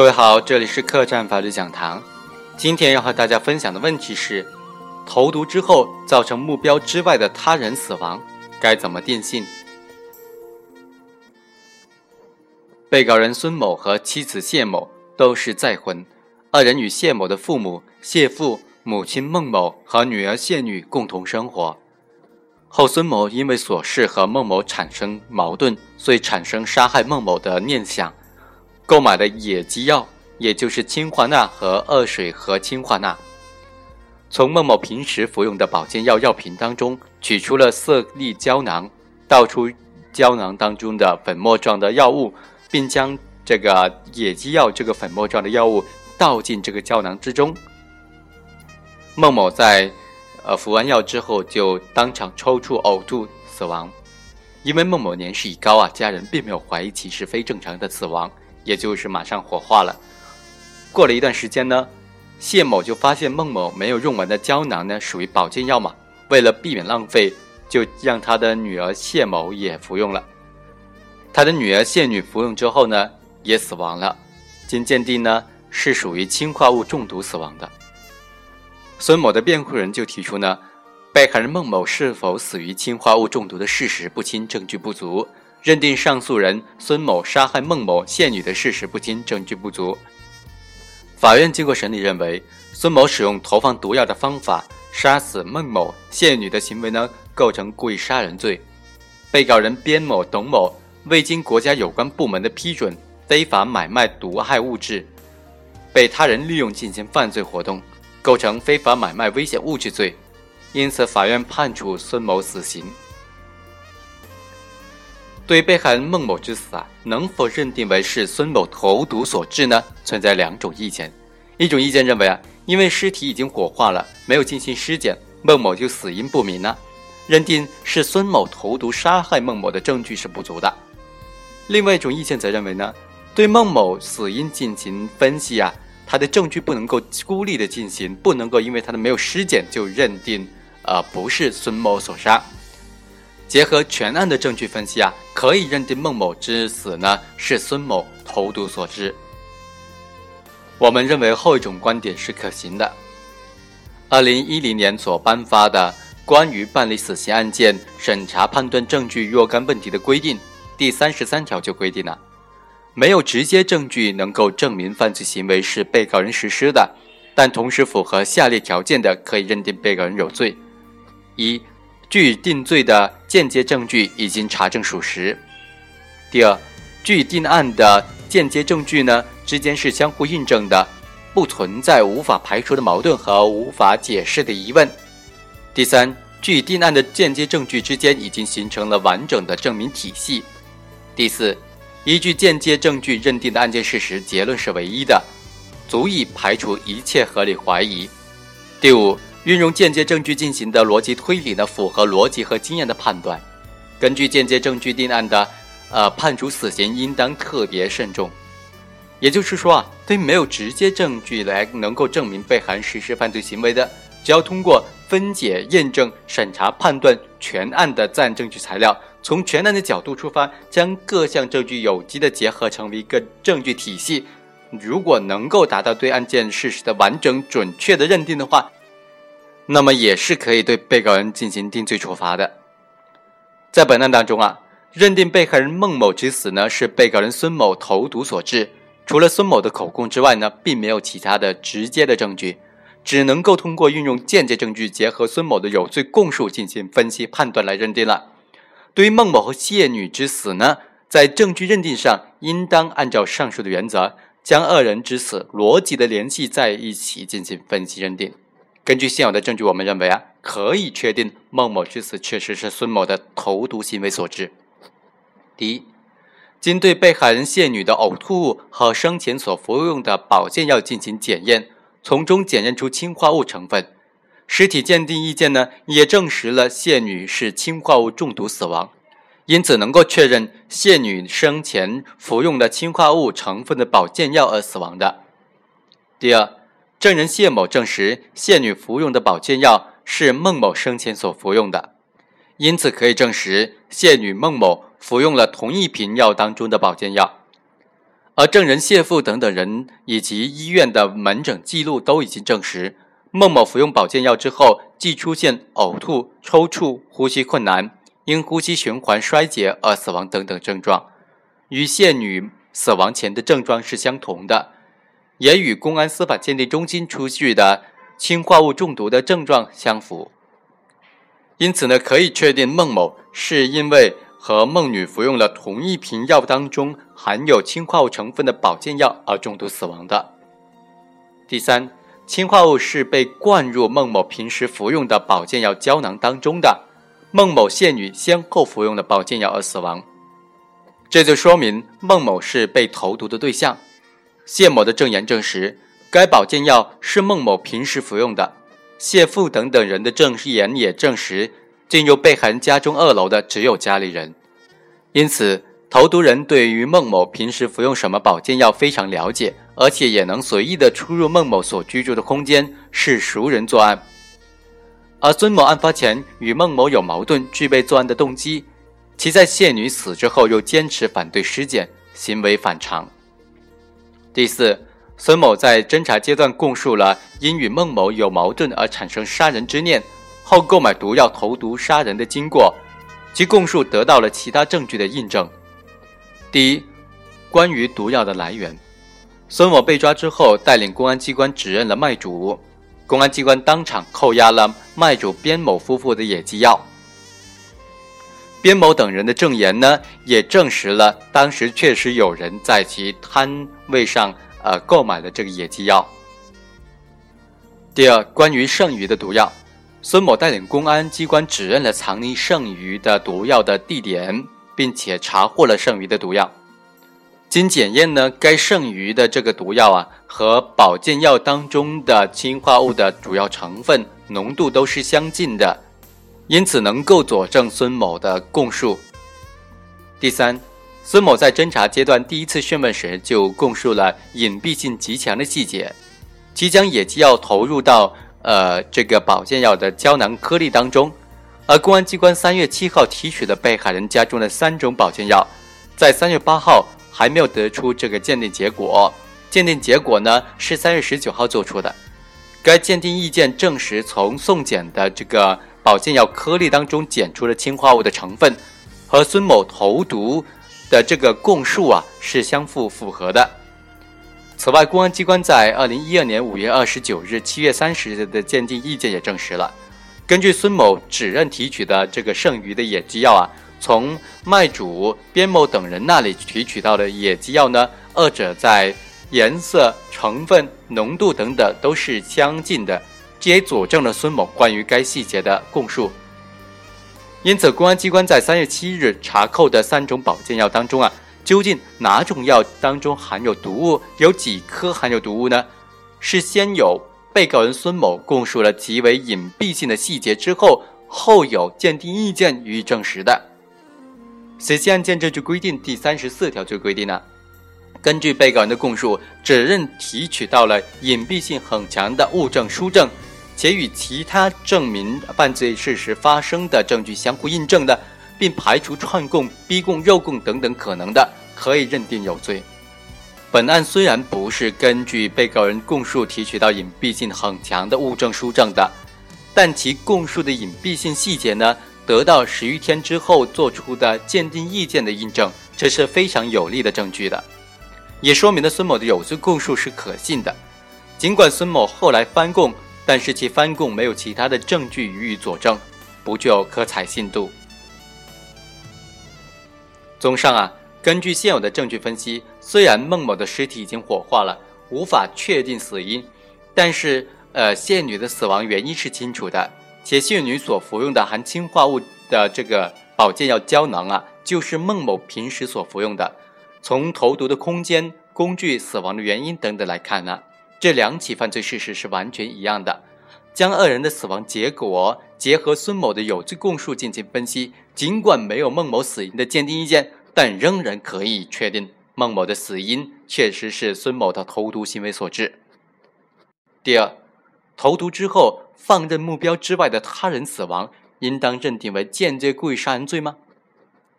各位好，这里是客栈法律讲堂。今天要和大家分享的问题是：投毒之后造成目标之外的他人死亡，该怎么定性？被告人孙某和妻子谢某都是再婚，二人与谢某的父母谢父、母亲孟某和女儿谢女共同生活。后孙某因为琐事和孟某产生矛盾，所以产生杀害孟某的念想，购买的野鸡药，也就是氰化钠和二水合氰化钠，从孟某平时服用的保健药药瓶当中取出了色粒胶囊，倒出胶囊当中的粉末状的药物。并将这个野鸡药这个粉末状的药物倒进这个胶囊之中。孟某在呃服完药之后就当场抽搐呕吐死亡。因为孟某年事已高啊，家人并没有怀疑其是非正常的死亡，也就是马上火化了。过了一段时间呢，谢某就发现孟某没有用完的胶囊呢属于保健药嘛，为了避免浪费，就让他的女儿谢某也服用了。他的女儿谢女服用之后呢，也死亡了。经鉴定呢，是属于氰化物中毒死亡的。孙某的辩护人就提出呢，被害人孟某是否死于氰化物中毒的事实不清，证据不足，认定上诉人孙某杀害孟某、谢女的事实不清，证据不足。法院经过审理认为，孙某使用投放毒药的方法杀死孟某、谢女的行为呢，构成故意杀人罪。被告人边某、董某。未经国家有关部门的批准，非法买卖毒害物质，被他人利用进行犯罪活动，构成非法买卖危险物质罪，因此法院判处孙某死刑。对被害人孟某之死啊，能否认定为是孙某投毒所致呢？存在两种意见。一种意见认为啊，因为尸体已经火化了，没有进行尸检，孟某就死因不明了，认定是孙某投毒杀害孟某的证据是不足的。另外一种意见则认为呢，对孟某死因进行分析啊，他的证据不能够孤立的进行，不能够因为他的没有尸检就认定，呃，不是孙某所杀。结合全案的证据分析啊，可以认定孟某之死呢是孙某投毒所致。我们认为后一种观点是可行的。二零一零年所颁发的《关于办理死刑案件审查判断证据若干问题的规定》。第三十三条就规定了，没有直接证据能够证明犯罪行为是被告人实施的，但同时符合下列条件的，可以认定被告人有罪：一、据以定罪的间接证据已经查证属实；第二，据以定案的间接证据呢之间是相互印证的，不存在无法排除的矛盾和无法解释的疑问；第三，据以定案的间接证据之间已经形成了完整的证明体系。第四，依据间接证据认定的案件事实结论是唯一的，足以排除一切合理怀疑。第五，运用间接证据进行的逻辑推理呢，符合逻辑和经验的判断。根据间接证据定案的，呃，判处死刑应当特别慎重。也就是说啊，对没有直接证据来能够证明被害人实施犯罪行为的，只要通过分解、验证、审查、判断全案的自然证据材料。从全案的角度出发，将各项证据有机的结合成为一个证据体系。如果能够达到对案件事实的完整准确的认定的话，那么也是可以对被告人进行定罪处罚的。在本案当中啊，认定被害人孟某之死呢是被告人孙某投毒所致，除了孙某的口供之外呢，并没有其他的直接的证据，只能够通过运用间接证据结合孙某的有罪供述进行分析判断来认定了。对于孟某和谢女之死呢，在证据认定上，应当按照上述的原则，将二人之死逻辑的联系在一起进行分析认定。根据现有的证据，我们认为啊，可以确定孟某之死确实是孙某的投毒行为所致。第一，经对被害人谢女的呕吐物和生前所服用的保健药进行检验，从中检验出氰化物成分。尸体鉴定意见呢，也证实了谢女是氰化物中毒死亡，因此能够确认谢女生前服用的氰化物成分的保健药而死亡的。第二，证人谢某证实谢女服用的保健药是孟某生前所服用的，因此可以证实谢女孟某服用了同一瓶药当中的保健药。而证人谢父等等人以及医院的门诊记录都已经证实，孟某服用保健药之后，即出现呕吐、抽搐、呼吸困难、因呼吸循环衰竭而死亡等等症状，与谢女死亡前的症状是相同的，也与公安司法鉴定中心出具的氰化物中毒的症状相符。因此呢，可以确定孟某是因为。和孟女服用了同一瓶药当中含有氰化物成分的保健药而中毒死亡的。第三，氰化物是被灌入孟某平时服用的保健药胶囊当中的，孟某、谢女先后服用了保健药而死亡，这就说明孟某是被投毒的对象。谢某的证言证实，该保健药是孟某平时服用的，谢父等等人的证言也证实。进入被害人家中二楼的只有家里人，因此投毒人对于孟某平时服用什么保健药非常了解，而且也能随意的出入孟某所居住的空间，是熟人作案。而孙某案发前与孟某有矛盾，具备作案的动机，其在谢女死之后又坚持反对尸检，行为反常。第四，孙某在侦查阶段供述了因与孟某有矛盾而产生杀人之念。后购买毒药投毒杀人的经过，其供述得到了其他证据的印证。第一，关于毒药的来源，孙某被抓之后，带领公安机关指认了卖主，公安机关当场扣押了卖主边某夫妇的野鸡药。边某等人的证言呢，也证实了当时确实有人在其摊位上呃购买了这个野鸡药。第二，关于剩余的毒药。孙某带领公安机关指认了藏匿剩余的毒药的地点，并且查获了剩余的毒药。经检验呢，该剩余的这个毒药啊，和保健药当中的氰化物的主要成分浓度都是相近的，因此能够佐证孙某的供述。第三，孙某在侦查阶段第一次讯问时就供述了隐蔽性极强的细节，即将野鸡药投入到。呃，这个保健药的胶囊颗粒当中，而公安机关三月七号提取的被害人家中的三种保健药，在三月八号还没有得出这个鉴定结果，鉴定结果呢是三月十九号做出的。该鉴定意见证实，从送检的这个保健药颗粒当中检出的氰化物的成分，和孙某投毒的这个供述啊是相互符合的。此外，公安机关在二零一二年五月二十九日、七月三十日的鉴定意见也证实了，根据孙某指认提取的这个剩余的野鸡药啊，从卖主边某等人那里提取到的野鸡药呢，二者在颜色、成分、浓度等等都是相近的，这也佐证了孙某关于该细节的供述。因此，公安机关在三月七日查扣的三种保健药当中啊。究竟哪种药当中含有毒物？有几颗含有毒物呢？是先有被告人孙某供述了极为隐蔽性的细节之后，后有鉴定意见予以证实的。《刑案件证据规定》第三十四条就规定了：根据被告人的供述，指认提取到了隐蔽性很强的物证书证，且与其他证明犯罪事实发生的证据相互印证的。并排除串供、逼供、诱供等等可能的，可以认定有罪。本案虽然不是根据被告人供述提取到隐蔽性很强的物证书证的，但其供述的隐蔽性细节呢，得到十余天之后做出的鉴定意见的印证，这是非常有力的证据的，也说明了孙某的有罪供述是可信的。尽管孙某后来翻供，但是其翻供没有其他的证据予以佐证，不具有可采信度。综上啊，根据现有的证据分析，虽然孟某的尸体已经火化了，无法确定死因，但是呃，谢女的死亡原因是清楚的，且谢女所服用的含氰化物的这个保健药胶囊啊，就是孟某平时所服用的。从投毒的空间、工具、死亡的原因等等来看呢，这两起犯罪事实是完全一样的。将二人的死亡结果结合孙某的有罪供述进行分析，尽管没有孟某死因的鉴定意见，但仍然可以确定孟某的死因确实是孙某的投毒行为所致。第二，投毒之后放任目标之外的他人死亡，应当认定为间接故意杀人罪吗？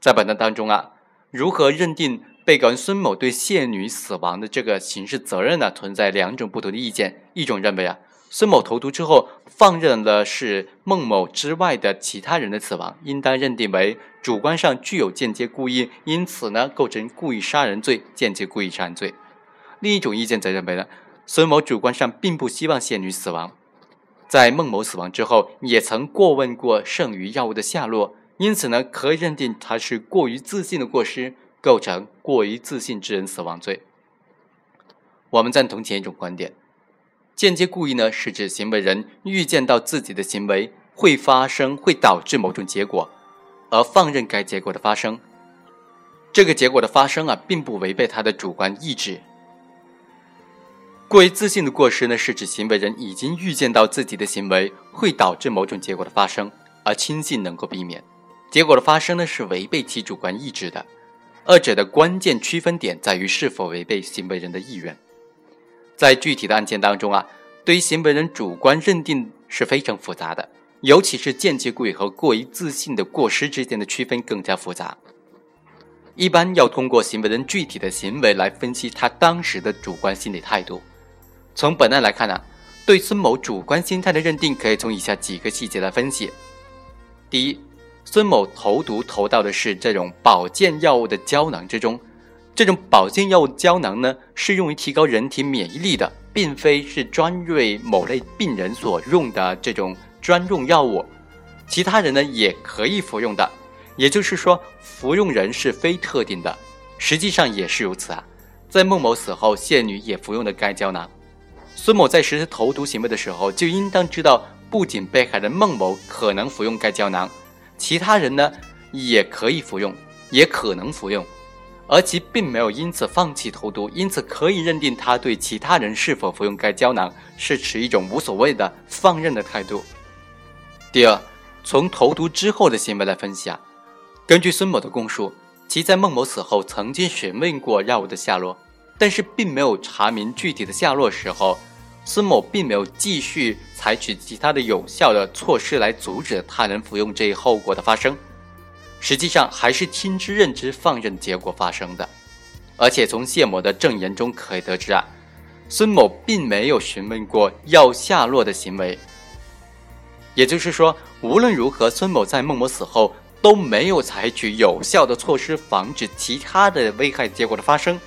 在本案当中啊，如何认定被告人孙某对谢女死亡的这个刑事责任呢，存在两种不同的意见。一种认为啊，孙某投毒之后放任了是孟某之外的其他人的死亡，应当认定为主观上具有间接故意，因此呢，构成故意杀人罪、间接故意杀人罪。另一种意见则认为呢，孙某主观上并不希望谢女死亡，在孟某死亡之后，也曾过问过剩余药物的下落。因此呢，可以认定他是过于自信的过失，构成过于自信致人死亡罪。我们赞同前一种观点，间接故意呢是指行为人预见到自己的行为会发生，会导致某种结果，而放任该结果的发生。这个结果的发生啊，并不违背他的主观意志。过于自信的过失呢，是指行为人已经预见到自己的行为会导致某种结果的发生，而轻信能够避免。结果的发生呢，是违背其主观意志的。二者的关键区分点在于是否违背行为人的意愿。在具体的案件当中啊，对于行为人主观认定是非常复杂的，尤其是间接故意和过于自信的过失之间的区分更加复杂。一般要通过行为人具体的行为来分析他当时的主观心理态度。从本案来看呢，对孙某主观心态的认定可以从以下几个细节来分析。第一。孙某投毒投到的是这种保健药物的胶囊之中，这种保健药物胶囊呢是用于提高人体免疫力的，并非是专为某类病人所用的这种专用药物，其他人呢也可以服用的，也就是说服用人是非特定的，实际上也是如此啊。在孟某死后，谢女也服用了该胶囊，孙某在实施投毒行为的时候就应当知道，不仅被害人孟某可能服用该胶囊。其他人呢，也可以服用，也可能服用，而其并没有因此放弃投毒，因此可以认定他对其他人是否服用该胶囊是持一种无所谓的放任的态度。第二，从投毒之后的行为来分析啊，根据孙某的供述，其在孟某死后曾经询问过药物的下落，但是并没有查明具体的下落时候。孙某并没有继续采取其他的有效的措施来阻止他人服用这一后果的发生，实际上还是听之任之放任结果发生的。而且从谢某的证言中可以得知啊，孙某并没有询问过药下落的行为。也就是说，无论如何，孙某在孟某死后都没有采取有效的措施防止其他的危害结果的发生，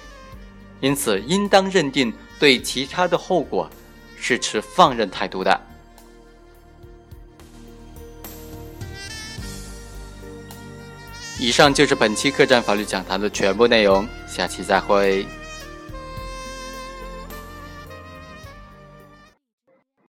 因此应当认定对其他的后果。是持放任态度的。以上就是本期客栈法律讲坛的全部内容，下期再会。